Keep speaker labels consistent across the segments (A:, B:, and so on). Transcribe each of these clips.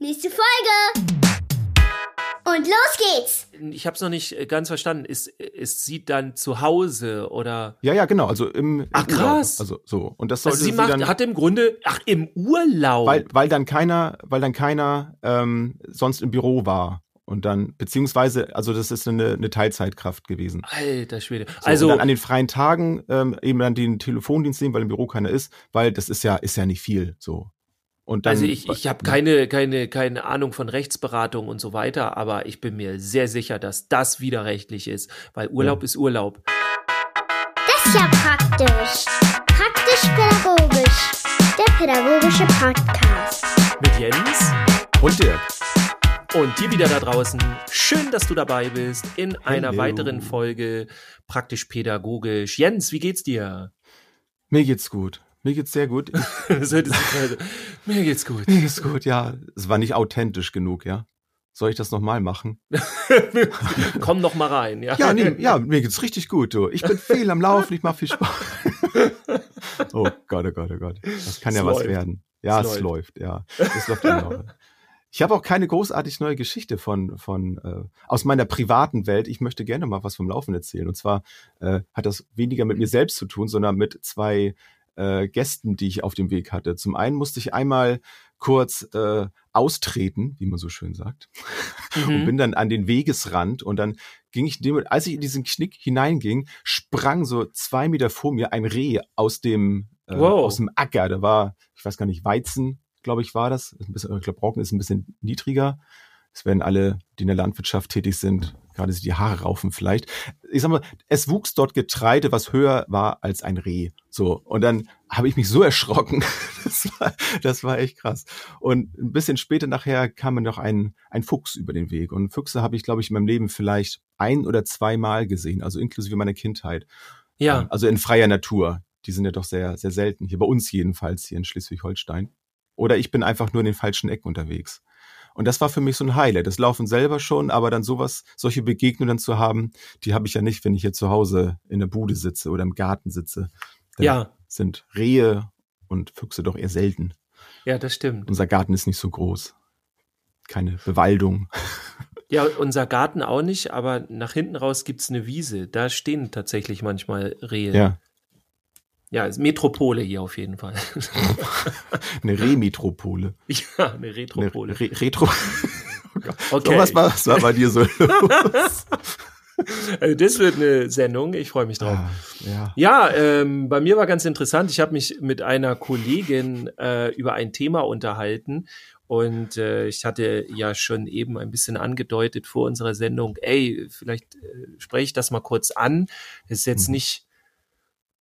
A: Nächste Folge. Und los geht's.
B: Ich habe es noch nicht äh, ganz verstanden. Ist, ist sie dann zu Hause oder?
C: Ja, ja, genau. Also im, im
B: Ach,
C: Urlaub.
B: krass.
C: Also so. Und das
B: Also
C: sollte
B: sie macht,
C: dann,
B: hat im Grunde, ach im Urlaub.
C: weil, weil dann keiner, weil dann keiner ähm, sonst im Büro war. Und dann, beziehungsweise, also das ist eine, eine Teilzeitkraft gewesen.
B: Alter Schwede.
C: So,
B: also
C: und dann an den freien Tagen ähm, eben dann den Telefondienst nehmen, weil im Büro keiner ist, weil das ist ja, ist ja nicht viel so. Und dann,
B: Also ich, ich habe keine, keine, keine Ahnung von Rechtsberatung und so weiter, aber ich bin mir sehr sicher, dass das widerrechtlich ist, weil Urlaub ist Urlaub.
A: Das ist ja praktisch. Praktisch-pädagogisch. Der pädagogische Podcast.
B: Mit Jens
C: Und Dirk.
B: und dir wieder da draußen. Schön, dass du dabei bist in einer
C: Hello.
B: weiteren Folge praktisch pädagogisch. Jens, wie geht's dir?
C: Mir geht's gut. Mir geht's sehr gut.
B: Das hört sich gerade- Mir geht's gut.
C: Mir geht's gut, ja. Es war nicht authentisch genug, ja. Soll ich das nochmal machen?
B: Komm noch mal rein, ja.
C: Ja, nee, ja, mir geht's richtig gut, du. Ich bin viel am Laufen, ich mache viel Sport. oh Gott, oh Gott, oh Gott. Das kann
B: Es
C: ja was
B: läuft.
C: werden. Ja,
B: Es
C: es,
B: läuft.
C: läuft. ja. Es läuft genau. Ich habe auch keine großartig neue Geschichte von, von äh, aus meiner privaten Welt. Ich möchte gerne mal was vom Laufen erzählen. Und zwar äh, hat das weniger mit mir selbst zu tun, sondern mit zwei äh, Gästen, die ich auf dem Weg hatte. Zum einen musste ich einmal kurz äh, austreten, wie man so schön sagt und
B: Mhm.
C: bin dann an den Wegesrand und dann ging ich, dem, als ich in diesen Knick hineinging, sprang so zwei Meter vor mir ein Reh aus dem, äh,
B: Wow.
C: aus dem Acker. Da war, ich weiß gar nicht, Weizen, glaube ich, war das. Ist Ein bisschen, ich glaube, Roggen ist ein bisschen niedriger. Es werden alle, die in der Landwirtschaft tätig sind, gerade sich die Haare raufen vielleicht. Ich sag mal, es wuchs dort Getreide, was höher war als ein Reh. So. Und dann habe ich mich so erschrocken. Das war, das war echt krass. Und ein bisschen später nachher kam mir noch ein, ein Fuchs über den Weg. Und Füchse habe ich, glaube ich, in meinem Leben vielleicht ein oder zweimal gesehen, also inklusive meiner Kindheit.
B: Ja,
C: Also in freier Natur. Die sind ja doch sehr, sehr selten. Hier bei uns jedenfalls, hier in Schleswig-Holstein. Oder ich bin einfach nur in den falschen Ecken unterwegs. Und das war für mich so ein Highlight. Das Laufen selber schon, aber dann sowas, solche Begegnungen zu haben, die habe ich ja nicht, wenn ich hier zu Hause in der Bude sitze oder im Garten sitze. Dann
B: ja,
C: sind Rehe und Füchse doch eher selten.
B: ja, das stimmt.
C: Unser Garten ist nicht so groß. Keine Bewaldung.
B: Ja, unser Garten auch nicht, aber nach hinten raus gibt's eine Wiese. Da stehen tatsächlich manchmal Rehe.
C: Ja,
B: Ja, ist Metropole hier auf jeden Fall.
C: eine Remetropole.
B: ja, eine
C: Eine
B: Retropole.
C: Re Retro. Oh.
B: Okay.
C: So, was, war, was war bei dir so los?
B: Also das wird eine Sendung, ich freue mich drauf.
C: Ah, ja.
B: Ja, ähm, bei mir war ganz interessant. Ich habe mich mit einer Kollegin äh, über ein Thema unterhalten und äh, ich hatte ja schon eben ein bisschen angedeutet vor unserer Sendung, ey, vielleicht äh, spreche ich das mal kurz an. Das ist jetzt
C: Mhm.
B: nicht,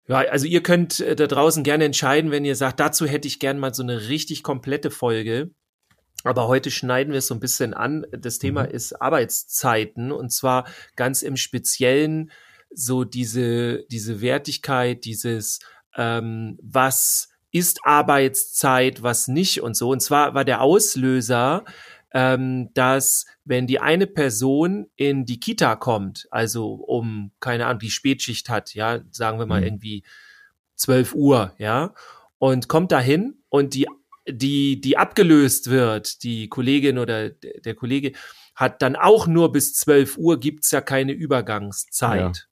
B: ja, also ihr könnt äh, da draußen gerne entscheiden, wenn ihr sagt, dazu hätte ich gern mal so eine richtig komplette Folge. Aber heute schneiden wir es so ein bisschen an. Das Thema
C: Mhm.
B: ist Arbeitszeiten und zwar ganz im Speziellen so diese, diese Wertigkeit, dieses, ähm, was ist Arbeitszeit, was nicht und so. Und zwar war der Auslöser, ähm, dass wenn die eine Person in die Kita kommt, also um, keine Ahnung, die Spätschicht hat, ja, sagen wir mal
C: Mhm.
B: irgendwie 12 Uhr, ja, und kommt dahin und die die, die abgelöst wird, die Kollegin oder der Kollege, hat dann auch nur bis 12 Uhr gibt's ja keine Übergangszeit.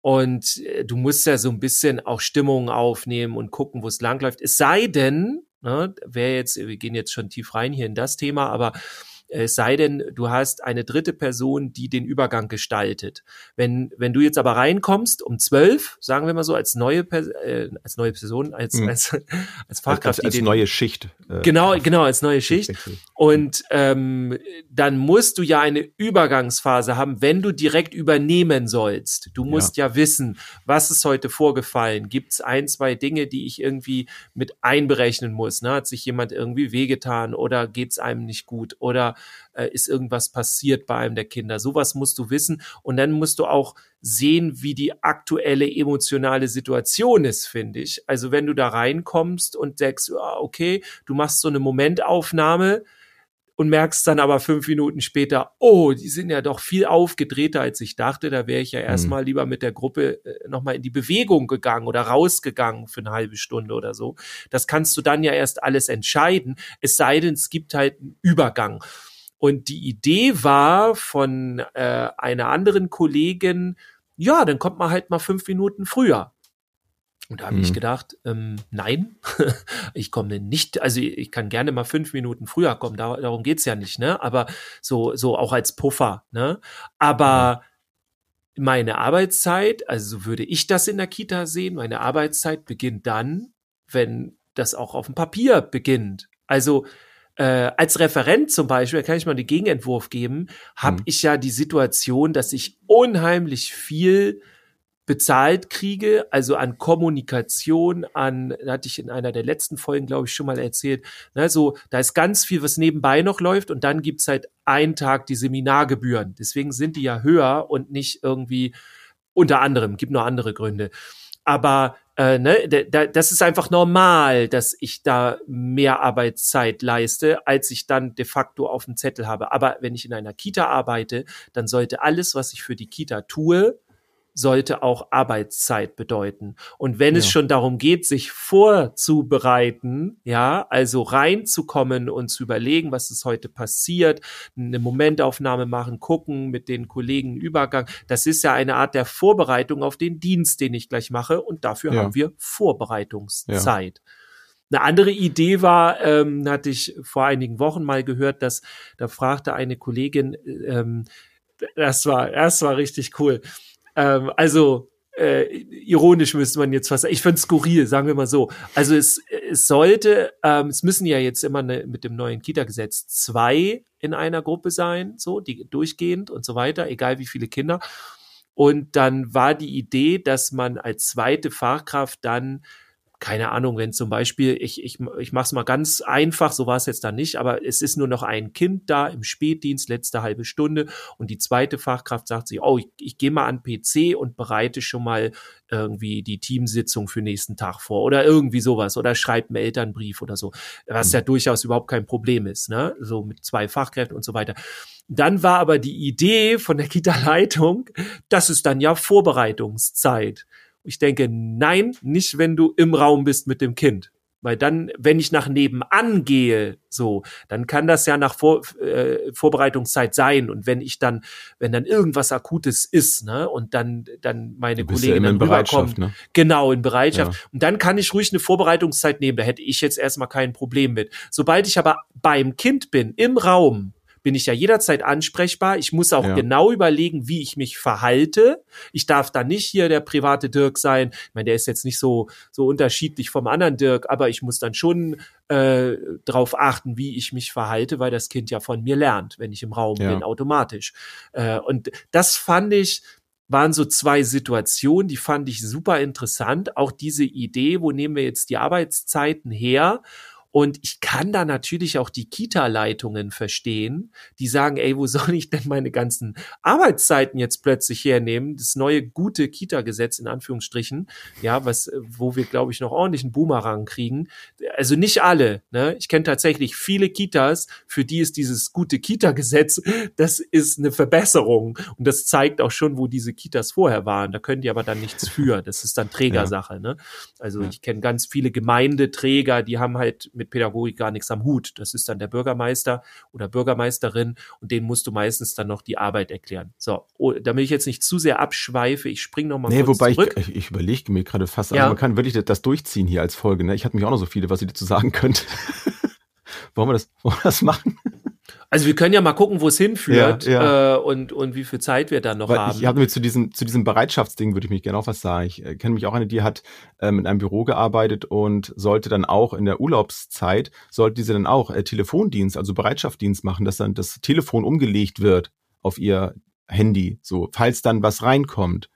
B: Und äh, du musst ja so ein bisschen auch Stimmung aufnehmen und gucken, wo es langläuft. Es sei denn, ne, wer jetzt, wir gehen jetzt schon tief rein hier in das Thema, aber es sei denn, du hast eine dritte Person, die den Übergang gestaltet. Wenn, wenn du jetzt aber reinkommst um zwölf, sagen wir mal so, als neue, Pers äh, als neue Person, als,
C: Mhm.
B: als, als
C: Als,
B: Fachkraft,
C: als, als
B: die den,
C: neue Schicht. äh,
B: genau, genau, als neue Schicht. Und ähm, dann musst du ja eine Übergangsphase haben, wenn du direkt übernehmen sollst. Du musst ja, wissen, was ist heute vorgefallen. Gibt es ein, zwei Dinge, die ich irgendwie mit einberechnen muss? Ne? Hat sich jemand irgendwie wehgetan oder geht es einem nicht gut oder äh, ist irgendwas passiert bei einem der Kinder? Sowas musst du wissen und dann musst du auch sehen, wie die aktuelle emotionale Situation ist, finde ich. Also wenn du da reinkommst und denkst, ah, okay, du machst so eine Momentaufnahme, und merkst dann aber fünf Minuten später, oh, die sind ja doch viel aufgedrehter, als ich dachte. Da wäre ich ja erstmal lieber mit der Gruppe äh, nochmal in die Bewegung gegangen oder rausgegangen für eine halbe Stunde oder so. Das kannst du dann ja erst alles entscheiden, es sei denn, es gibt halt einen Übergang. Und die Idee war von äh, einer anderen Kollegin, ja, dann kommt man halt mal fünf Minuten früher. Und da habe mhm. ich gedacht, ähm, nein, ich komme nicht, also ich kann gerne mal fünf Minuten früher kommen, da, darum geht's ja nicht, ne? Aber so, so auch als Puffer, ne? Aber mhm. meine Arbeitszeit, also so würde ich das in der Kita sehen, meine Arbeitszeit beginnt dann, wenn das auch auf dem Papier beginnt. Also äh, als Referent zum Beispiel, kann ich mal den Gegenentwurf geben, habe mhm. ich ja die Situation, dass ich unheimlich viel bezahlt kriege, also an Kommunikation, an, hatte ich in einer der letzten Folgen, glaube ich, schon mal erzählt, ne, so, da ist ganz viel, was nebenbei noch läuft und dann gibt's halt einen Tag die Seminargebühren. Deswegen sind die ja höher und nicht irgendwie unter anderem, gibt noch andere Gründe. Aber äh, ne, da, das ist einfach normal, dass ich da mehr Arbeitszeit leiste, als ich dann de facto auf dem Zettel habe. Aber wenn ich in einer Kita arbeite, dann sollte alles, was ich für die Kita tue, sollte auch Arbeitszeit bedeuten. Und wenn ja. es schon darum geht, sich vorzubereiten, ja, also reinzukommen und zu überlegen, was ist heute passiert, eine Momentaufnahme machen, gucken, mit den Kollegen Übergang, das ist ja eine Art der Vorbereitung auf den Dienst, den ich gleich mache. Und dafür ja. haben wir Vorbereitungszeit. Ja. Eine andere Idee war, ähm, hatte ich vor einigen Wochen mal gehört, dass da fragte eine Kollegin, ähm, das war, das war richtig cool ähm, also äh, ironisch müsste man jetzt fast, ich finde skurril, sagen wir mal so. Also es, es sollte, ähm, es müssen ja jetzt immer ne, mit dem neuen Kita-Gesetz zwei in einer Gruppe sein, so, die durchgehend und so weiter, egal wie viele Kinder. Und dann war die Idee, dass man als zweite Fachkraft dann keine Ahnung, wenn zum Beispiel, ich, ich, ich mache es mal ganz einfach, so war es jetzt da nicht, aber es ist nur noch ein Kind da im Spätdienst, letzte halbe Stunde und die zweite Fachkraft sagt sich, oh, ich, ich gehe mal an PC und bereite schon mal irgendwie die Teamsitzung für nächsten Tag vor oder irgendwie sowas oder schreibt einen Elternbrief oder so, was mhm. ja durchaus überhaupt kein Problem ist, ne? So mit zwei Fachkräften und so weiter. Dann war aber die Idee von der Kita-Leitung, das ist dann ja Vorbereitungszeit. Ich denke, nein, nicht wenn du im Raum bist mit dem Kind. Weil dann, wenn ich nach nebenan gehe, so, dann kann das ja nach Vor äh, Vorbereitungszeit sein. Und wenn ich dann, wenn dann irgendwas Akutes ist, ne, und dann, dann meine Kollegen ja dann rüberkommen, ne? genau, in Bereitschaft. Ja. Und dann kann ich ruhig eine Vorbereitungszeit nehmen. Da hätte ich jetzt erstmal kein Problem mit. Sobald ich aber beim Kind bin, im Raum, bin ich ja jederzeit ansprechbar. Ich muss auch ja. genau überlegen, wie ich mich verhalte. Ich darf da nicht hier der private Dirk sein. Ich meine, der ist jetzt nicht so, so unterschiedlich vom anderen Dirk, aber ich muss dann schon äh, darauf achten, wie ich mich verhalte, weil das Kind ja von mir lernt, wenn ich im Raum ja. bin, automatisch. Äh, und das fand ich, waren so zwei Situationen, die fand ich super interessant. Auch diese Idee, wo nehmen wir jetzt die Arbeitszeiten her? Und ich kann da natürlich auch die Kita-Leitungen verstehen, die sagen, ey, wo soll ich denn meine ganzen Arbeitszeiten jetzt plötzlich hernehmen? Das neue gute Kita-Gesetz in Anführungsstrichen, ja, was, wo wir, glaube ich, noch ordentlich einen Boomerang kriegen. Also nicht alle, ne? Ich kenne tatsächlich viele Kitas, für die ist dieses gute Kita-Gesetz, das ist eine Verbesserung. Und das zeigt auch schon, wo diese Kitas vorher waren. Da können die aber dann nichts für. Das ist dann Trägersache, ja. ne? Also ja. ich kenne ganz viele Gemeindeträger, die haben halt mit Pädagogik gar nichts am Hut. Das ist dann der Bürgermeister oder Bürgermeisterin und denen musst du meistens dann noch die Arbeit erklären. So, oh, damit ich jetzt nicht zu sehr abschweife, ich springe noch mal nee, kurz
C: wobei
B: zurück.
C: Ich, ich überlege mir gerade fast, also ja. man kann wirklich das durchziehen hier als Folge. Ne? Ich hatte mich auch noch so viele, was ich dazu sagen könnte. wollen, wir das, wollen wir das machen?
B: Also wir können ja mal gucken, wo es hinführt ja, ja. Äh, und, und wie viel Zeit wir dann noch Weil haben.
C: Ich habe mir zu diesem, zu diesem Bereitschaftsding würde ich mich gerne auch was sagen. Ich äh, kenne mich auch eine, die hat ähm, in einem Büro gearbeitet und sollte dann auch in der Urlaubszeit, sollte diese dann auch äh, Telefondienst, also Bereitschaftsdienst machen, dass dann das Telefon umgelegt wird auf ihr Handy, so, falls dann was reinkommt.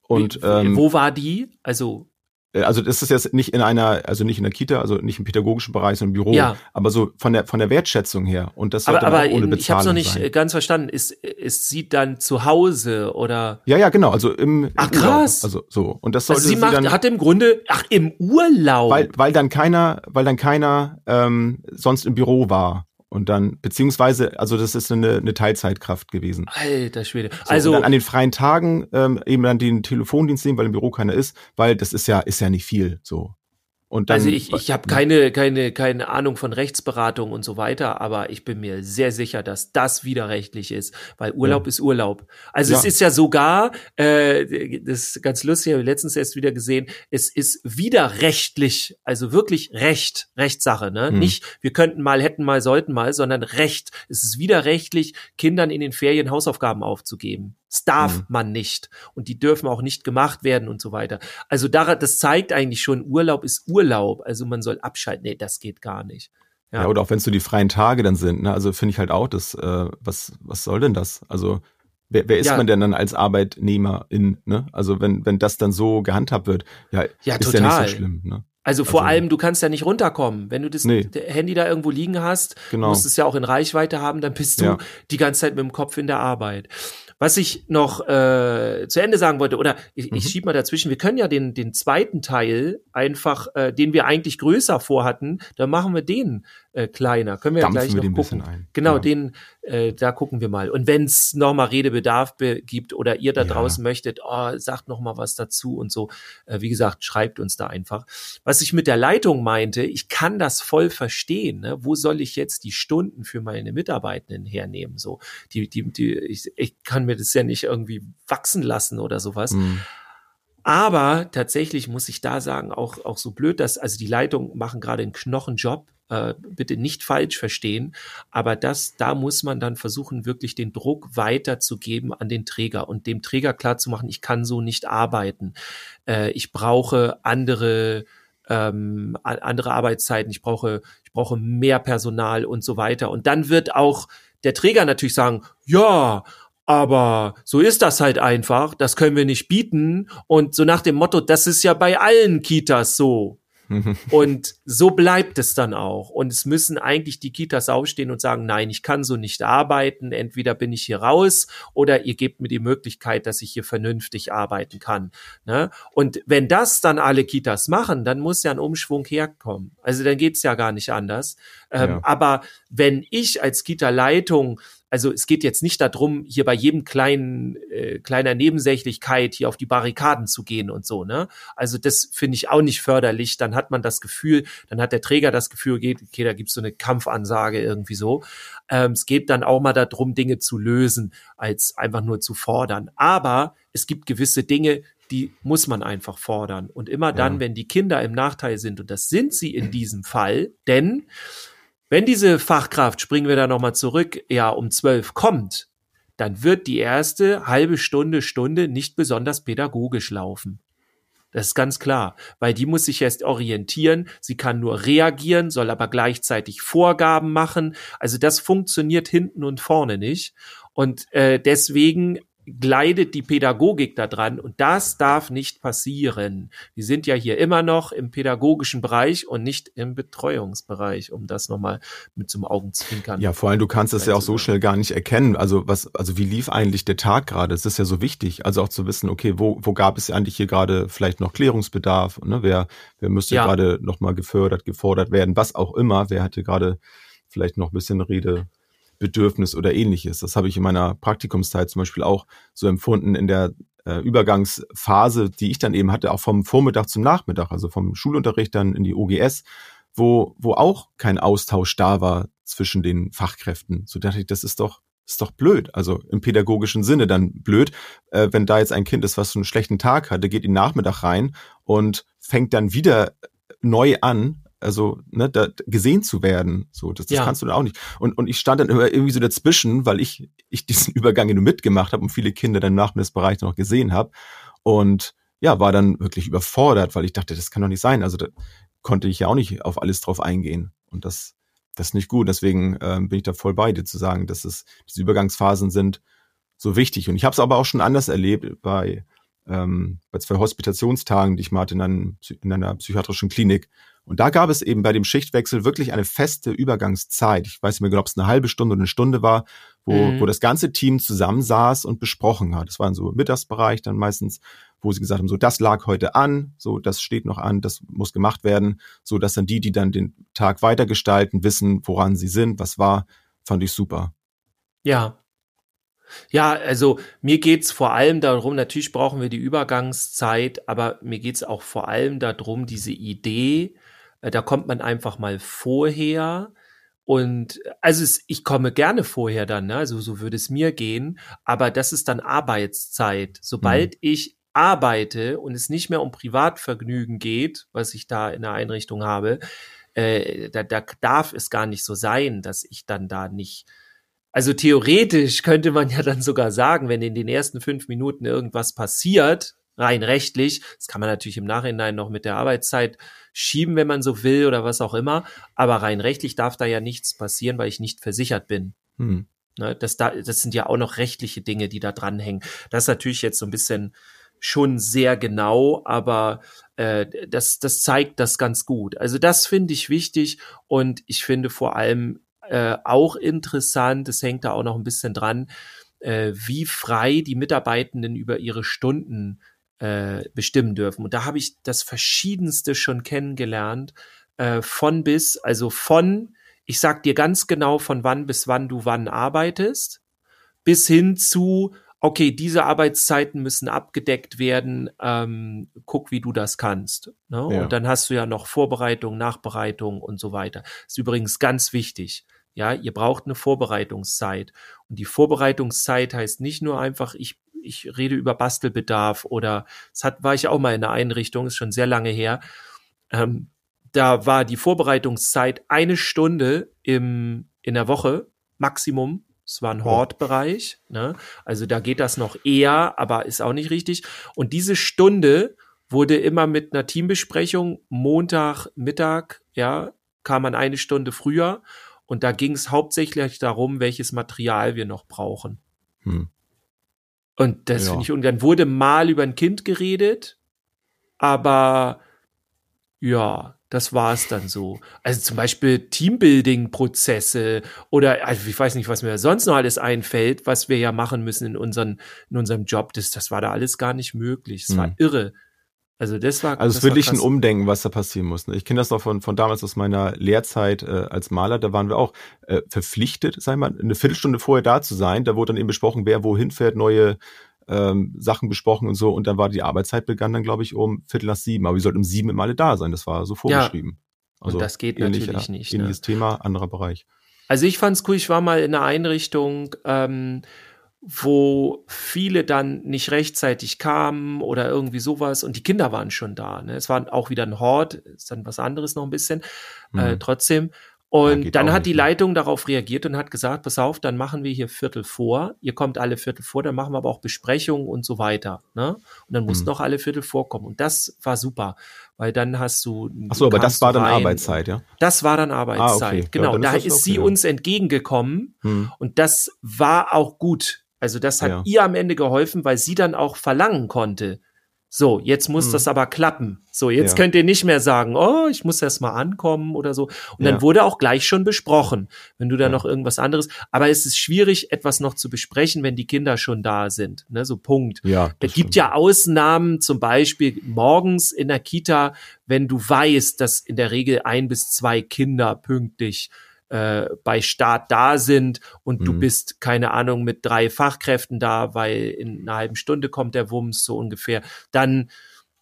B: Und ähm, wo war die? Also
C: also das ist jetzt nicht in einer, also nicht in der Kita, also nicht im pädagogischen Bereich, sondern im Büro, ja. aber so von der von der Wertschätzung her und das
B: sollte aber, aber ohne Bezahlung Ich habe es noch nicht sein. ganz verstanden. Ist ist sie dann zu Hause oder?
C: Ja, ja, genau. Also im
B: ach krass.
C: also so und das
B: sollte also sie, sie macht, dann, hat im Grunde ach im Urlaub,
C: weil weil dann keiner, weil dann keiner ähm, sonst im Büro war Und dann, beziehungsweise, also das ist eine, eine Teilzeitkraft gewesen.
B: Alter Schwede.
C: So,
B: Also,
C: und dann an den freien Tagen ähm, eben dann den Telefondienst nehmen, weil im Büro keiner ist, weil das ist ja, ist ja nicht viel so. Und dann,
B: also ich, ich habe keine, keine, keine Ahnung von Rechtsberatung und so weiter, aber ich bin mir sehr sicher, dass das widerrechtlich ist, weil Urlaub ist Urlaub. Also es
C: Ja.
B: ist ja sogar, äh, das ist ganz lustig, habe ich letztens erst wieder gesehen, es ist widerrechtlich, also wirklich Recht, Rechtssache, ne?
C: Mhm.
B: Nicht, wir könnten mal, hätten mal, sollten mal, sondern Recht. Es ist widerrechtlich, Kindern in den Ferien Hausaufgaben aufzugeben. Das darf
C: Mhm.
B: man nicht. Und die dürfen auch nicht gemacht werden und so weiter. Also da, das zeigt eigentlich schon, Urlaub ist Urlaub. Also man soll abschalten. Nee, das geht gar nicht.
C: Ja, oder auch wenn es so die freien Tage dann sind, ne? Also finde ich halt auch, das, äh, was, was soll denn das? Also wer, wer ist
B: Ja.
C: man denn dann als Arbeitnehmerin, ne? Also wenn, wenn das dann so gehandhabt wird, ja,
B: Ja,
C: ist ja
B: total.
C: nicht so schlimm, ne?
B: Also vor
C: Also-
B: allem, du kannst ja nicht runterkommen. Wenn du das
C: Nee.
B: Handy da irgendwo liegen hast,
C: Genau.
B: musst es ja auch in Reichweite haben, dann bist du
C: Ja.
B: die ganze Zeit mit dem Kopf in der Arbeit. Was ich noch äh, zu Ende sagen wollte, oder ich, ich
C: Mhm.
B: schieb mal dazwischen, wir können ja den, den zweiten Teil einfach, äh, den wir eigentlich größer vorhatten, dann machen wir den äh, kleiner. Können wir ja
C: Dampfen
B: gleich
C: wir
B: noch gucken. Genau,
C: Ja.
B: den, äh, da gucken wir mal. Und wenn es nochmal Redebedarf be- gibt oder ihr da
C: Ja.
B: draußen möchtet, oh, sagt noch mal was dazu und so, äh, wie gesagt, schreibt uns da einfach. Was ich mit der Leitung meinte, ich kann das voll verstehen. Ne? Wo soll ich jetzt die Stunden für meine Mitarbeitenden hernehmen? So, die, die, die, ich, ich kann mir das ja nicht irgendwie wachsen lassen oder sowas.
C: Mhm.
B: Aber tatsächlich muss ich da sagen, auch, auch so blöd, dass, also die Leitungen machen gerade einen Knochenjob, äh, bitte nicht falsch verstehen, aber das, da muss man dann versuchen, wirklich den Druck weiterzugeben an den Träger und dem Träger klarzumachen, ich kann so nicht arbeiten. Äh, ich brauche andere, ähm, andere Arbeitszeiten, ich brauche, ich brauche mehr Personal und so weiter. Und dann wird auch der Träger natürlich sagen, ja, aber so ist das halt einfach, das können wir nicht bieten. Und so nach dem Motto, das ist ja bei allen Kitas so. Und so bleibt es dann auch. Und es müssen eigentlich die Kitas aufstehen und sagen, nein, ich kann so nicht arbeiten. Entweder bin ich hier raus oder ihr gebt mir die Möglichkeit, dass ich hier vernünftig arbeiten kann. Ne? Und wenn das dann alle Kitas machen, dann muss ja ein Umschwung herkommen. Also dann geht's ja gar nicht anders. Ähm,
C: Ja.
B: Aber wenn ich als Kita-Leitung also es geht jetzt nicht darum, hier bei jedem kleinen äh, kleiner Nebensächlichkeit hier auf die Barrikaden zu gehen und so, ne? Also das finde ich auch nicht förderlich. Dann hat man das Gefühl, dann hat der Träger das Gefühl, geht, okay, da gibt's so eine Kampfansage irgendwie so. Ähm, es geht dann auch mal darum, Dinge zu lösen, als einfach nur zu fordern. Aber es gibt gewisse Dinge, die muss man einfach fordern. Und immer dann,
C: Ja.
B: wenn die Kinder im Nachteil sind, und das sind sie in diesem Fall, denn wenn diese Fachkraft, springen wir da nochmal zurück, ja um zwölf kommt, dann wird die erste halbe Stunde, Stunde nicht besonders pädagogisch laufen. Das ist ganz klar, weil die muss sich erst orientieren, sie kann nur reagieren, soll aber gleichzeitig Vorgaben machen. Also das funktioniert hinten und vorne nicht. Und äh, deswegen gleitet die Pädagogik da dran und das darf nicht passieren. Wir sind ja hier immer noch im pädagogischen Bereich und nicht im Betreuungsbereich, um das nochmal mit so einem Augenzwinkern.
C: Ja, vor allem, du kannst es ja auch so schnell gar nicht erkennen. Also was, also wie lief eigentlich der Tag gerade? Es ist ja so wichtig. Also auch zu wissen, okay, wo, wo gab es eigentlich hier gerade vielleicht noch Klärungsbedarf? Ne? Wer, wer müsste
B: Ja.
C: gerade noch mal gefördert, gefordert werden? Was auch immer. Wer hatte gerade vielleicht noch ein bisschen Redebedürfnis oder ähnliches? Das habe ich in meiner Praktikumszeit zum Beispiel auch so empfunden in der äh, Übergangsphase, die ich dann eben hatte, auch vom Vormittag zum Nachmittag, also vom Schulunterricht dann in die OGS, wo, wo auch kein Austausch da war zwischen den Fachkräften. So dachte ich, das ist doch, ist doch blöd. Also im pädagogischen Sinne dann blöd, äh, wenn da jetzt ein Kind ist, was so einen schlechten Tag hatte, geht in den Nachmittag rein und fängt dann wieder neu an, also ne, da, gesehen zu werden. So, das, das
B: Ja.
C: kannst du da auch nicht. Und, und ich stand dann immer irgendwie so dazwischen, weil ich, ich diesen Übergang nur mitgemacht habe und viele Kinder dann im Nachmittagsbereich noch gesehen habe. Und ja, war dann wirklich überfordert, weil ich dachte, das kann doch nicht sein. Also da konnte ich ja auch nicht auf alles drauf eingehen. Und das, das ist nicht gut. Deswegen ähm, bin ich da voll bei dir zu sagen, dass es diese Übergangsphasen sind so wichtig. Und ich habe es aber auch schon anders erlebt bei, ähm, bei zwei Hospitationstagen, die ich mal hatte in, einem, in einer psychiatrischen Klinik. Und da gab es eben bei dem Schichtwechsel wirklich eine feste Übergangszeit. Ich weiß nicht mehr genau, ob es eine halbe Stunde oder eine Stunde war, wo,
B: Mhm.
C: wo das ganze Team zusammensaß und besprochen hat. Es war in so im Mittagsbereich dann meistens, wo sie gesagt haben, so das lag heute an, so das steht noch an, das muss gemacht werden, so dass dann die, die dann den Tag weitergestalten, wissen, woran sie sind, was war, fand ich super.
B: Ja. Ja, also mir geht's vor allem darum, natürlich brauchen wir die Übergangszeit, aber mir geht's auch vor allem darum, diese Idee, äh, da kommt man einfach mal vorher. Und also es, ich komme gerne vorher dann, ne? also so würde es mir gehen, aber das ist dann Arbeitszeit. Sobald mhm. ich arbeite und es nicht mehr um Privatvergnügen geht, was ich da in der Einrichtung habe, äh, da, da darf es gar nicht so sein, dass ich dann da nicht also theoretisch könnte man ja dann sogar sagen, wenn in den ersten fünf Minuten irgendwas passiert, rein rechtlich, das kann man natürlich im Nachhinein noch mit der Arbeitszeit schieben, wenn man so will oder was auch immer, aber rein rechtlich darf da ja nichts passieren, weil ich nicht versichert bin. Hm. Ne, das, da, das sind ja auch noch rechtliche Dinge, die da dranhängen. Das ist natürlich jetzt so ein bisschen schon sehr genau, aber äh, das, das zeigt das ganz gut. Also das finde ich wichtig und ich finde vor allem äh, auch interessant, es hängt da auch noch ein bisschen dran, äh, wie frei die Mitarbeitenden über ihre Stunden äh, bestimmen dürfen. Und da habe ich das Verschiedenste schon kennengelernt, äh, von bis, also von, ich sag dir ganz genau, von wann bis wann du wann arbeitest, bis hin zu, okay, diese Arbeitszeiten müssen abgedeckt werden, ähm, guck, wie du das kannst. Ne? Ja. Und dann hast du ja noch Vorbereitung, Nachbereitung und so weiter. ist übrigens ganz wichtig. Ja, ihr braucht eine Vorbereitungszeit. Und die Vorbereitungszeit heißt nicht nur einfach, ich, ich rede über Bastelbedarf oder es hat, war ich auch mal in einer Einrichtung, ist schon sehr lange her. Ähm, da war die Vorbereitungszeit eine Stunde im, in der Woche, Maximum. Es war ein oh. Hortbereich, ne? Also da geht das noch eher, aber ist auch nicht richtig. Und diese Stunde wurde immer mit einer Teambesprechung Montag Mittag, ja, kam man eine Stunde früher und da ging es hauptsächlich darum, welches Material wir noch brauchen. Hm. Und das ja. finde ich ungern. Wurde mal über ein Kind geredet, aber ja, das war es dann so. Also zum Beispiel Teambuilding-Prozesse oder also ich weiß nicht, was mir sonst noch alles einfällt, was wir ja machen müssen in, unseren, in unserem Job. Das, das war da alles gar nicht möglich. Es hm. war irre. Also das war
C: Also es ist wirklich ein Umdenken, was da passieren muss. Ne? Ich kenne das noch von, von damals aus meiner Lehrzeit äh, als Maler. Da waren wir auch äh, verpflichtet, sag ich mal, eine Viertelstunde vorher da zu sein. Da wurde dann eben besprochen, wer wohin fährt, neue ähm, Sachen besprochen und so. Und dann war die Arbeitszeit begann dann, glaube ich, um Viertel nach sieben. Aber wir sollten um sieben immer alle da sein. Das war so vorgeschrieben.
B: Ja, also und das geht ähnlicher, natürlich nicht.
C: Ne? Ähnliches ne? Thema, anderer Bereich.
B: Also ich fand's cool. Ich war mal in einer Einrichtung, ähm, wo viele dann nicht rechtzeitig kamen oder irgendwie sowas und die Kinder waren schon da. Ne? Es war auch wieder ein Hort, ist dann was anderes noch ein bisschen, äh, mhm. äh, trotzdem. Und ja, dann hat die Leitung darauf reagiert und hat gesagt, pass auf, dann machen wir hier Viertel vor. Ihr kommt alle Viertel vor, dann machen wir aber auch Besprechungen und so weiter. Ne? Und dann mussten mhm. auch alle Viertel vorkommen. Und das war super, weil dann hast du.
C: Ach so, aber das war dann rein. Arbeitszeit, ja?
B: Das war dann Arbeitszeit, ah, okay. genau. Ja, da ist, ist sie okay, uns entgegengekommen mhm. und das war auch gut. Also das hat ja. ihr am Ende geholfen, weil sie dann auch verlangen konnte. So, jetzt muss hm. das aber klappen. So, jetzt ja. könnt ihr nicht mehr sagen, oh, ich muss erst mal ankommen oder so. Und ja. dann wurde auch gleich schon besprochen, wenn du da noch irgendwas anderes. Aber es ist schwierig, etwas noch zu besprechen, wenn die Kinder schon da sind. Ne, so Punkt.
C: Ja,
B: es gibt ja Ausnahmen, zum Beispiel morgens in der Kita, wenn du weißt, dass in der Regel ein bis zwei Kinder pünktlich äh, bei Start da sind und mhm. du bist, keine Ahnung, mit drei Fachkräften da, weil in einer halben Stunde kommt der Wumms so ungefähr, dann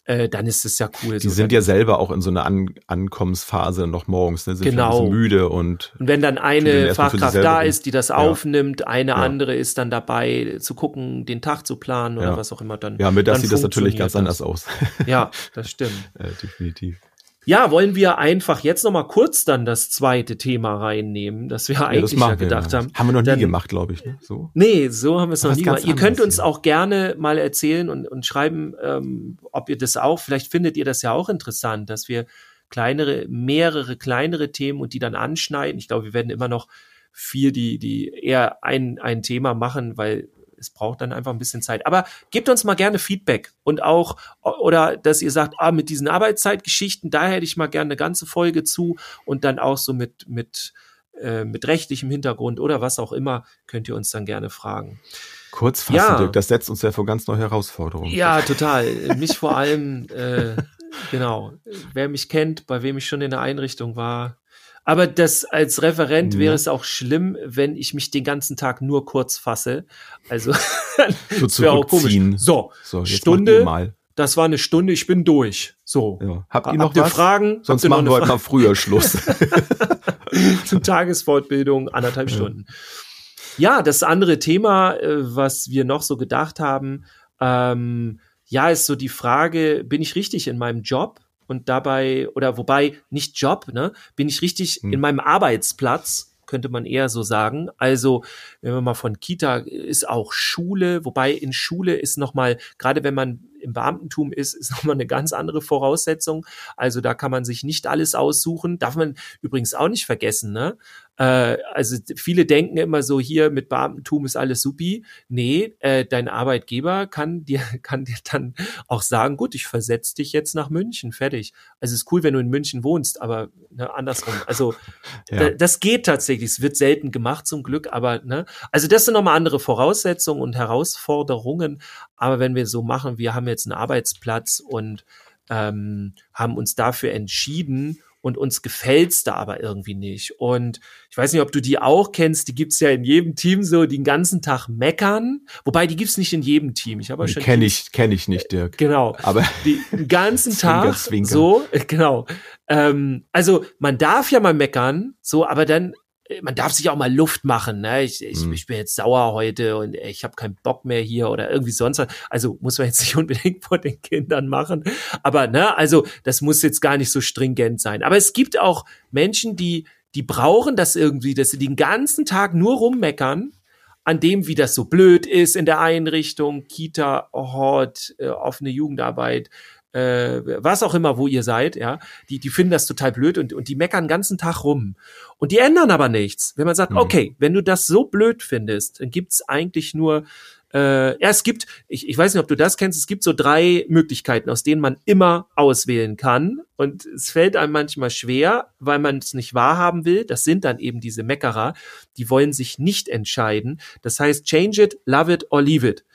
B: äh, dann ist es ja cool.
C: Die so, sind ja selber auch in so einer An Ankommensphase noch morgens, ne? sind genau. müde und
B: und wenn dann eine Fachkraft da ist, die das ja. aufnimmt, eine ja. andere ist dann dabei zu gucken, den Tag zu planen oder
C: ja.
B: was auch immer dann.
C: Ja, mit das sieht das natürlich ganz das. anders aus.
B: Ja, das stimmt.
C: äh, definitiv.
B: Ja, wollen wir einfach jetzt noch mal kurz dann das zweite Thema reinnehmen, das wir eigentlich ja, das ja gedacht wir, haben.
C: Haben wir noch nie dann, gemacht, glaube ich. Ne? So.
B: Nee, so haben wir es noch nie gemacht. Ihr könnt uns hier. auch gerne mal erzählen und, und schreiben, ähm, ob ihr das auch, vielleicht findet ihr das ja auch interessant, dass wir kleinere, mehrere kleinere Themen und die dann anschneiden. Ich glaube, wir werden immer noch viel die, die eher ein, ein Thema machen, weil es braucht dann einfach ein bisschen Zeit. Aber gebt uns mal gerne Feedback und auch, oder dass ihr sagt, ah, mit diesen Arbeitszeitgeschichten, da hätte ich mal gerne eine ganze Folge zu und dann auch so mit, mit, äh, mit rechtlichem Hintergrund oder was auch immer, könnt ihr uns dann gerne fragen.
C: Kurz fassen,
B: Ja.
C: Dirk, das setzt uns ja vor ganz neue Herausforderungen.
B: Ja, total. Mich vor allem, äh, genau. Wer mich kennt, bei wem ich schon in der Einrichtung war. Aber das als Referent
C: Ja.
B: wäre es auch schlimm, wenn ich mich den ganzen Tag nur kurz fasse. Also
C: So zurückziehen.
B: So,
C: So,
B: Stunde. das war eine Stunde, ich bin durch. So.
C: Ja. Habt ihr
B: Habt
C: noch
B: ihr
C: was?
B: Fragen?
C: Sonst
B: Habt
C: machen wir heute mal früher Schluss.
B: zur Tagesfortbildung, anderthalb Stunden. Ja, das andere Thema, äh, was wir noch so gedacht haben, ähm, ja, ist so die Frage, bin ich richtig in meinem Job? Und dabei, oder wobei, nicht Job, ne? Bin ich richtig
C: Hm.
B: in meinem Arbeitsplatz? Könnte man eher so sagen. Also, wenn man mal von Kita ist auch Schule, wobei in Schule ist nochmal, gerade wenn man im Beamtentum ist, ist nochmal eine ganz andere Voraussetzung. Also da kann man sich nicht alles aussuchen. Darf man übrigens auch nicht vergessen, ne? Äh, also viele denken immer so, hier mit Beamtentum ist alles supi. Nee, äh, dein Arbeitgeber kann dir, kann dir dann auch sagen, gut, ich versetze dich jetzt nach München, fertig. Also es ist cool, wenn du in München wohnst, aber ne, andersrum. Also
C: Ja.
B: da, das geht tatsächlich. Es wird selten gemacht zum Glück, aber ne, also das sind nochmal andere Voraussetzungen und Herausforderungen. Aber wenn wir so machen, wir haben jetzt einen Arbeitsplatz und ähm, haben uns dafür entschieden und uns gefällt's da aber irgendwie nicht. Und ich weiß nicht, ob du die auch kennst, die gibt's ja in jedem Team so, die den ganzen Tag meckern. Wobei, die gibt's nicht in jedem Team. Ich habe schon
C: Kenne ich, kenn ich nicht, Dirk.
B: Genau
C: Aber
B: die, den ganzen
C: Zwinker,
B: Tag
C: Zwinker.
B: so, äh, genau. Ähm, also man darf ja mal meckern, so, aber dann äh, man darf sich auch mal Luft machen. Ne? Ich, ich,
C: Hm.
B: ich bin jetzt sauer heute und ich habe keinen Bock mehr hier oder irgendwie sonst was. Also muss man jetzt nicht unbedingt vor den Kindern machen. Aber ne, also das muss jetzt gar nicht so stringent sein. Aber es gibt auch Menschen, die die brauchen das irgendwie, dass sie den ganzen Tag nur rummeckern an dem, wie das so blöd ist in der Einrichtung, Kita, Hort, äh, offene Jugendarbeit, äh, was auch immer, wo ihr seid, ja, die, die finden das total blöd und, und die meckern den ganzen Tag rum. Und die ändern aber nichts. Wenn man sagt,
C: Mhm.
B: okay, wenn du das so blöd findest, dann gibt's eigentlich nur, äh, ja, es gibt, ich, ich weiß nicht, ob du das kennst, es gibt so drei Möglichkeiten, aus denen man immer auswählen kann. Und es fällt einem manchmal schwer, weil man es nicht wahrhaben will. Das sind dann eben diese Meckerer, die wollen sich nicht entscheiden. Das heißt, change it, love it or leave it.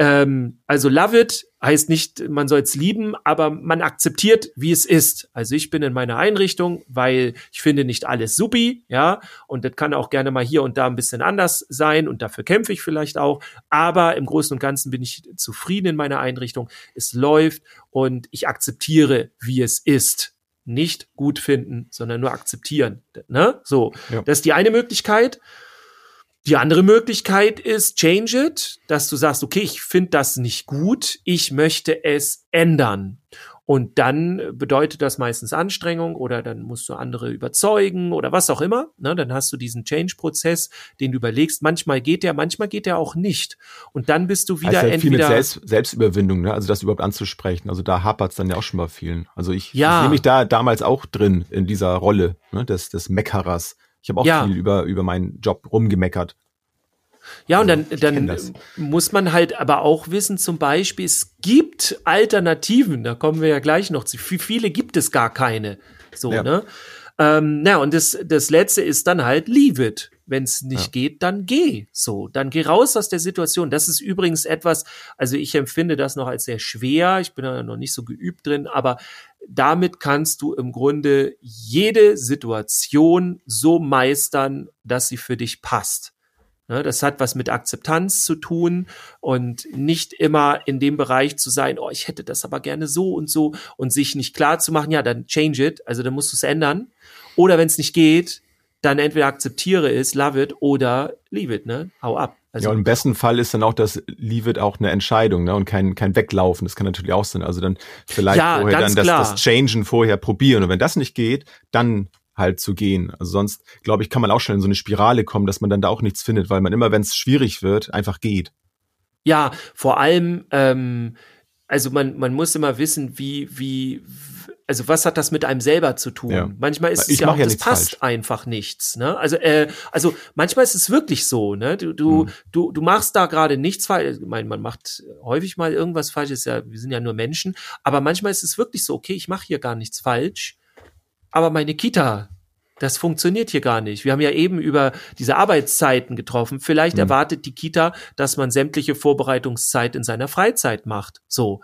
B: Ähm, also love it heißt nicht, man soll es lieben, aber man akzeptiert, wie es ist. Also ich bin in meiner Einrichtung, weil ich finde nicht alles supi, ja, und das kann auch gerne mal hier und da ein bisschen anders sein und dafür kämpfe ich vielleicht auch, aber im Großen und Ganzen bin ich zufrieden in meiner Einrichtung. Es läuft und ich akzeptiere, wie es ist. Nicht gut finden, sondern nur akzeptieren. Ne? So,
C: Ja.
B: das ist die eine Möglichkeit. Die andere Möglichkeit ist Change It, dass du sagst, okay, ich finde das nicht gut, ich möchte es ändern. Und dann bedeutet das meistens Anstrengung oder dann musst du andere überzeugen oder was auch immer. Ne, dann hast du diesen Change-Prozess, den du überlegst. Manchmal geht der, manchmal geht der auch nicht. Und dann bist du wieder
C: also viel mit
B: entweder.
C: Selbst, Selbstüberwindung, ne? also das überhaupt anzusprechen. Also da hapert's dann ja auch schon bei vielen. Also ich,
B: Ja.
C: ich sehe mich da damals auch drin in dieser Rolle ne? des, des Meckerers. Ich habe auch
B: Ja.
C: viel über, über meinen Job rumgemeckert.
B: Ja, und
C: Also,
B: dann, dann muss man halt aber auch wissen, zum Beispiel, es gibt Alternativen, da kommen wir ja gleich noch zu. Für viele gibt es gar keine. So,
C: Ja.
B: ne? Ähm, na, und das, das letzte ist dann halt leave it. Wenn es nicht
C: Ja.
B: geht, dann geh. So, dann geh raus aus der Situation. Das ist übrigens etwas, also ich empfinde das noch als sehr schwer. Ich bin da noch nicht so geübt drin, aber damit kannst du im Grunde jede Situation so meistern, dass sie für dich passt. Ne, das hat was mit Akzeptanz zu tun und nicht immer in dem Bereich zu sein, oh, ich hätte das aber gerne so und so und sich nicht klar zu machen, ja, dann change it, also dann musst du es ändern. Oder wenn es nicht geht, dann entweder akzeptiere es, love it oder leave it, ne? Hau ab. Also,
C: ja, und im besten Fall ist dann auch das Leave it auch eine Entscheidung, ne? Und kein, kein Weglaufen. Das kann natürlich auch sein. Also dann vielleicht
B: Ja,
C: vorher dann das,
B: klar.
C: das Changen vorher probieren. Und wenn das nicht geht, dann halt zu gehen. Also sonst, glaube ich, kann man auch schon in so eine Spirale kommen, dass man dann da auch nichts findet, weil man immer, wenn es schwierig wird, einfach geht.
B: Ja, vor allem, ähm, also man, man muss immer wissen, wie, wie, also was hat das mit einem selber zu tun?
C: Ja.
B: Manchmal ist
C: Ich
B: es ja auch,
C: ja
B: das passt
C: falsch.
B: einfach nichts, ne? Also, äh, also manchmal ist es wirklich so, ne? Du, du,
C: Mhm.
B: du, du machst da gerade nichts falsch. Ich meine, man macht häufig mal irgendwas falsch, ist ja, wir sind ja nur Menschen, aber manchmal ist es wirklich so, okay, ich mache hier gar nichts falsch, aber meine Kita Das funktioniert hier gar nicht. Wir haben ja eben über diese Arbeitszeiten getroffen. Vielleicht mhm. erwartet die Kita, dass man sämtliche Vorbereitungszeit in seiner Freizeit macht. So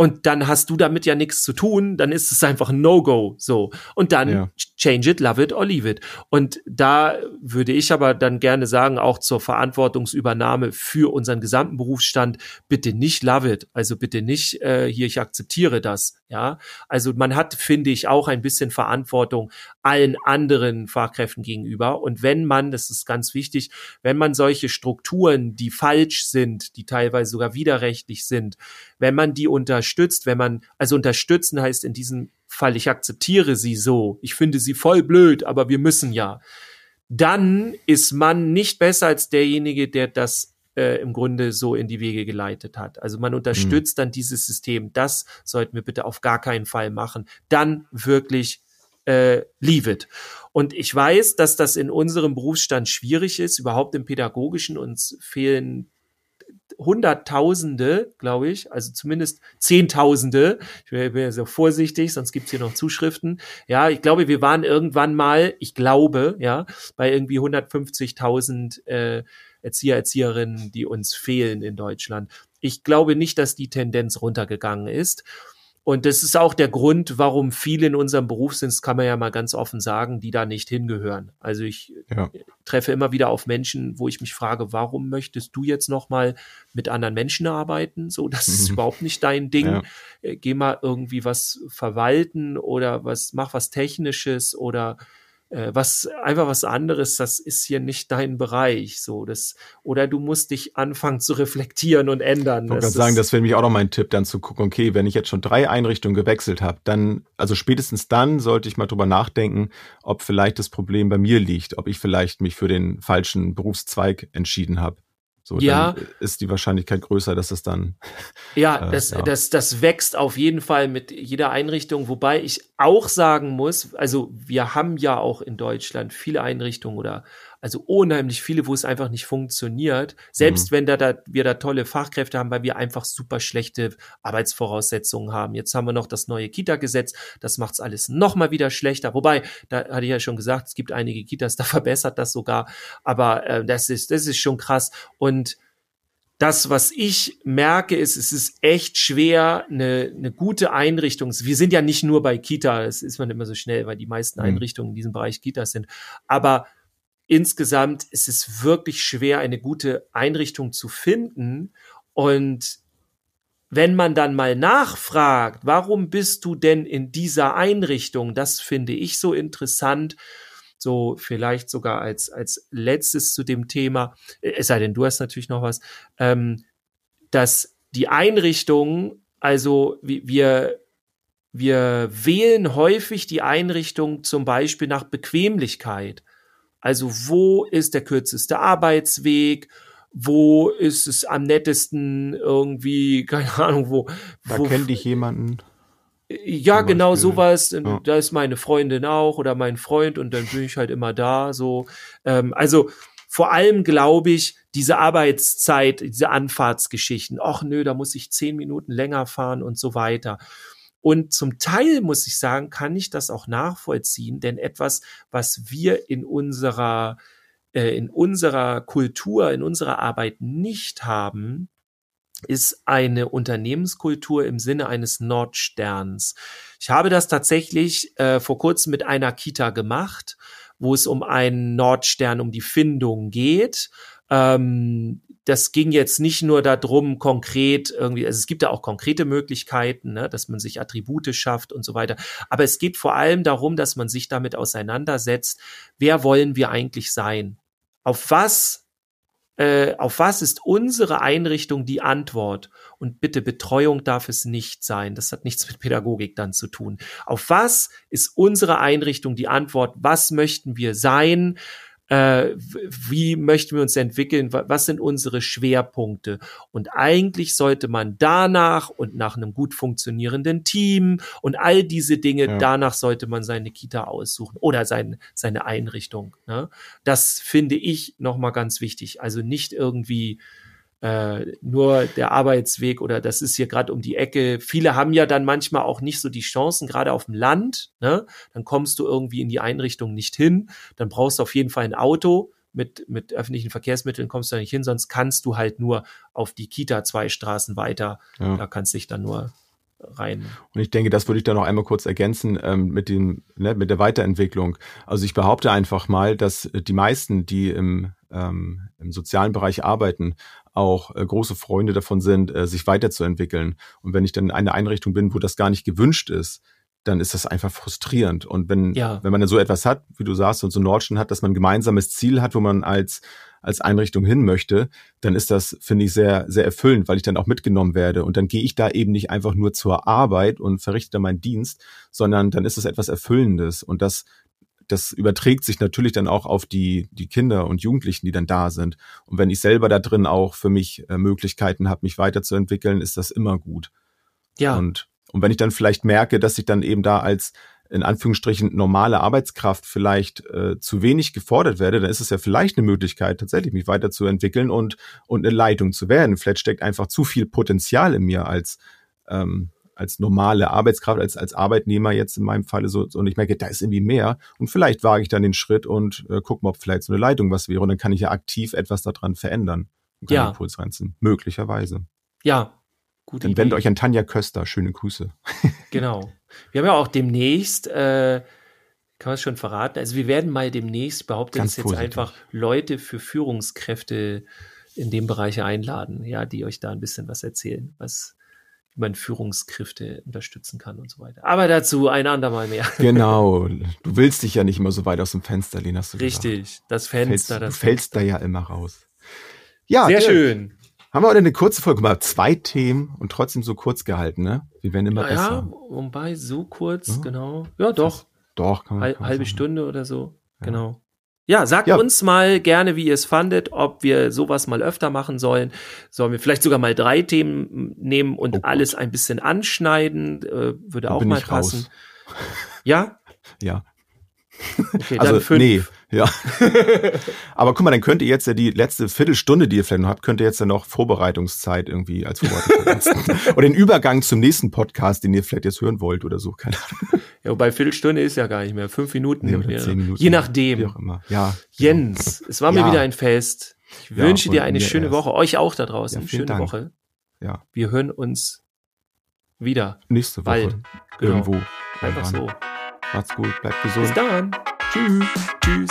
B: und dann hast du damit ja nichts zu tun, dann ist es einfach ein No-Go, so. Und dann ja. change it, love it or leave it. Und da würde ich aber dann gerne sagen, auch zur Verantwortungsübernahme für unseren gesamten Berufsstand, bitte nicht love it, also bitte nicht äh, hier, ich akzeptiere das, ja. Also man hat, finde ich, auch ein bisschen Verantwortung allen anderen Fachkräften gegenüber. Und wenn man, das ist ganz wichtig, wenn man solche Strukturen, die falsch sind, die teilweise sogar widerrechtlich sind, wenn man die unterstützt, wenn man, also unterstützen heißt in diesem Fall, ich akzeptiere sie so, ich finde sie voll blöd, aber wir müssen ja, dann ist man nicht besser als derjenige, der das äh, im Grunde so in die Wege geleitet hat. Also man unterstützt mhm. dann dieses System. Das sollten wir bitte auf gar keinen Fall machen. Dann wirklich äh, leave it. Und ich weiß, dass das in unserem Berufsstand schwierig ist, überhaupt im Pädagogischen. Uns fehlen Hunderttausende, glaube ich, also zumindest Zehntausende. Ich bin ja so vorsichtig, sonst gibt's hier noch Zuschriften. Ja, ich glaube, wir waren irgendwann mal, ich glaube, ja, bei irgendwie 150.000 äh, Erzieher, Erzieherinnen, die uns fehlen in Deutschland. Ich glaube nicht, dass die Tendenz runtergegangen ist. Und das ist auch der Grund, warum viele in unserem Beruf sind, das kann man ja mal ganz offen sagen, die da nicht hingehören. Also ich ja. treffe immer wieder auf Menschen, wo ich mich frage, warum möchtest du jetzt noch mal mit anderen Menschen arbeiten? So, das ist mhm. überhaupt nicht dein Ding. Ja. Äh, geh mal irgendwie was verwalten oder was, mach was Technisches oder äh, was einfach was anderes, das ist hier nicht dein Bereich, so das oder du musst dich anfangen zu reflektieren und ändern.
C: Ich wollte gerade sagen, das wäre mich auch noch mein Tipp, dann zu gucken, okay, wenn ich jetzt schon drei Einrichtungen gewechselt habe, dann also spätestens dann sollte ich mal drüber nachdenken, ob vielleicht das Problem bei mir liegt, ob ich vielleicht mich für den falschen Berufszweig entschieden habe. So, ja. ist die Wahrscheinlichkeit größer, dass es dann.
B: Ja, äh, das, ja. Das, das wächst auf jeden Fall mit jeder Einrichtung, wobei ich auch sagen muss, also wir haben ja auch in Deutschland viele Einrichtungen oder also unheimlich viele, wo es einfach nicht funktioniert. Selbst mhm. wenn da, da, wir da tolle Fachkräfte haben, weil wir einfach super schlechte Arbeitsvoraussetzungen haben. Jetzt haben wir noch das neue Kita-Gesetz, das macht es alles noch mal wieder schlechter. Wobei, da hatte ich ja schon gesagt, es gibt einige Kitas, da verbessert das sogar. Aber äh, das ist, das ist schon krass. Und das, was ich merke, ist, es ist echt schwer, eine, eine gute Einrichtung. Wir sind ja nicht nur bei Kita, das ist man immer so schnell, weil die meisten mhm. Einrichtungen in diesem Bereich Kitas sind. Aber insgesamt ist es wirklich schwer, eine gute Einrichtung zu finden. Und wenn man dann mal nachfragt, warum bist du denn in dieser Einrichtung? Das finde ich so interessant. So vielleicht sogar als, als letztes zu dem Thema, es sei denn, du hast natürlich noch was, ähm, dass die Einrichtung, also wir, wir wählen häufig die Einrichtung zum Beispiel nach Bequemlichkeit. Also wo ist der kürzeste Arbeitsweg? Wo ist es am nettesten irgendwie, keine Ahnung, wo.
C: Da
B: wo,
C: kennt dich jemanden.
B: Ja, genau sowas. Ja. Da ist meine Freundin auch oder mein Freund und dann bin ich halt immer da. So, ähm, also vor allem glaube ich, diese Arbeitszeit, diese Anfahrtsgeschichten, ach nö, da muss ich zehn Minuten länger fahren und so weiter. Und zum Teil muss ich sagen, kann ich das auch nachvollziehen, denn etwas, was wir in unserer äh, in unserer Kultur, in unserer Arbeit nicht haben, ist eine Unternehmenskultur im Sinne eines Nordsterns. Ich habe das tatsächlich äh, vor kurzem mit einer Kita gemacht, wo es um einen Nordstern, um die Findung geht. Ähm, das ging jetzt nicht nur darum, konkret irgendwie, also es gibt ja auch konkrete Möglichkeiten, ne, dass man sich Attribute schafft und so weiter. Aber es geht vor allem darum, dass man sich damit auseinandersetzt, wer wollen wir eigentlich sein? Auf was, äh, auf was ist unsere Einrichtung die Antwort? Und bitte Betreuung darf es nicht sein. Das hat nichts mit Pädagogik dann zu tun. Auf was ist unsere Einrichtung die Antwort? Was möchten wir sein? Äh, wie möchten wir uns entwickeln, was sind unsere Schwerpunkte. Und eigentlich sollte man danach und nach einem gut funktionierenden Team und all diese Dinge, ja. danach sollte man seine Kita aussuchen oder sein, seine Einrichtung. Ne? Das finde ich nochmal ganz wichtig. Also nicht irgendwie äh, nur der Arbeitsweg oder das ist hier gerade um die Ecke. Viele haben ja dann manchmal auch nicht so die Chancen, gerade auf dem Land. Ne? Dann kommst du irgendwie in die Einrichtung nicht hin. Dann brauchst du auf jeden Fall ein Auto. Mit, mit öffentlichen Verkehrsmitteln kommst du da nicht hin, sonst kannst du halt nur auf die Kita zwei Straßen weiter.
C: Ja.
B: Da kannst du dich dann nur rein.
C: Und ich denke, das würde ich dann noch einmal kurz ergänzen ähm, mit dem ne, mit der Weiterentwicklung. Also ich behaupte einfach mal, dass die meisten, die im, ähm, im sozialen Bereich arbeiten, auch äh, große Freunde davon sind, äh, sich weiterzuentwickeln. Und wenn ich dann in einer Einrichtung bin, wo das gar nicht gewünscht ist, dann ist das einfach frustrierend. Und wenn,
B: Ja.
C: wenn man dann so etwas hat, wie du sagst, und so Nordschen hat, dass man ein gemeinsames Ziel hat, wo man als, als Einrichtung hin möchte, dann ist das, finde ich, sehr, sehr erfüllend, weil ich dann auch mitgenommen werde. Und dann gehe ich da eben nicht einfach nur zur Arbeit und verrichte meinen Dienst, sondern dann ist es etwas Erfüllendes. Und das, das überträgt sich natürlich dann auch auf die, die Kinder und Jugendlichen, die dann da sind. Und wenn ich selber da drin auch für mich äh, Möglichkeiten habe, mich weiterzuentwickeln, ist das immer gut.
B: Ja,
C: Und, und wenn ich dann vielleicht merke, dass ich dann eben da als in Anführungsstrichen normale Arbeitskraft vielleicht äh, zu wenig gefordert werde, dann ist es ja vielleicht eine Möglichkeit, tatsächlich mich weiterzuentwickeln und, und eine Leitung zu werden. Vielleicht steckt einfach zu viel Potenzial in mir als, ähm, als normale Arbeitskraft, als, als Arbeitnehmer jetzt in meinem Falle so, so, und ich merke, da ist irgendwie mehr und vielleicht wage ich dann den Schritt und äh, gucke mal, ob vielleicht so eine Leitung was wäre und dann kann ich ja aktiv etwas daran verändern und
B: Ja.
C: Impuls reinziehen. Möglicherweise.
B: ja. Gute
C: Dann wendet euch an Tanja Köster. Schöne Grüße.
B: Genau. Wir haben ja auch demnächst, äh, kann man es schon verraten, also wir werden mal demnächst, behaupte
C: Ganz
B: das jetzt
C: vorsichtig.
B: einfach, Leute für Führungskräfte in dem Bereich einladen, ja, die euch da ein bisschen was erzählen, was wie man Führungskräfte unterstützen kann und so weiter. Aber dazu ein andermal mehr.
C: Genau. Du willst dich ja nicht immer so weit aus dem Fenster lehnen, hast du gesagt.
B: Richtig, das
C: Du fällst,
B: Fenster,
C: du
B: das
C: fällst da ja immer raus. Ja,
B: Sehr
C: Dirk,
B: schön.
C: Haben wir heute eine kurze Folge gemacht. Zwei Themen und trotzdem so kurz gehalten, ne? Wir werden immer
B: Ja,
C: besser.
B: wobei so kurz,
C: Ja.
B: genau. Ja, doch,
C: Doch, kann man.
B: Hal
C: kann man
B: halbe
C: sagen.
B: Stunde oder so.
C: Ja.
B: Genau. Ja, sagt
C: Ja.
B: uns mal gerne, wie ihr es fandet, ob wir sowas mal öfter machen sollen. Sollen wir vielleicht sogar mal drei Themen nehmen und
C: Oh
B: alles ein bisschen anschneiden? Äh, würde
C: Da
B: auch mal passen.
C: raus.
B: Ja?
C: Ja.
B: Okay,
C: Also,
B: dann fünf.
C: nee, ja. Aber guck mal, dann könnt ihr jetzt ja die letzte Viertelstunde, die ihr vielleicht noch habt, könnt ihr jetzt ja noch Vorbereitungszeit irgendwie als Vorbereitung. Oder den Übergang zum nächsten Podcast, den ihr vielleicht jetzt hören wollt oder so. Keine Ahnung.
B: Ja, wobei Viertelstunde ist ja gar nicht mehr. Fünf Minuten.
C: Nee, oder zehn Minuten.
B: Je
C: Wie
B: nachdem.
C: auch immer. Ja.
B: Jens, es war mir
C: Ja.
B: wieder ein Fest. Ich
C: Ja,
B: wünsche dir eine
C: mir
B: schöne
C: erst.
B: Woche. Euch auch da draußen.
C: Ja,
B: schöne
C: Dank.
B: Woche.
C: Ja.
B: Wir hören uns wieder.
C: Nächste Woche.
B: Bald. Genau.
C: Irgendwo.
B: Einfach so.
C: Macht's gut, bleibt
B: Bis
C: gesund.
B: dann. Tschüss. Tschüss.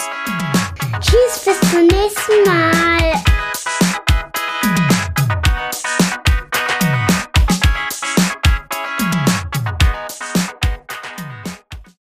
A: Tschüss, bis zum nächsten Mal.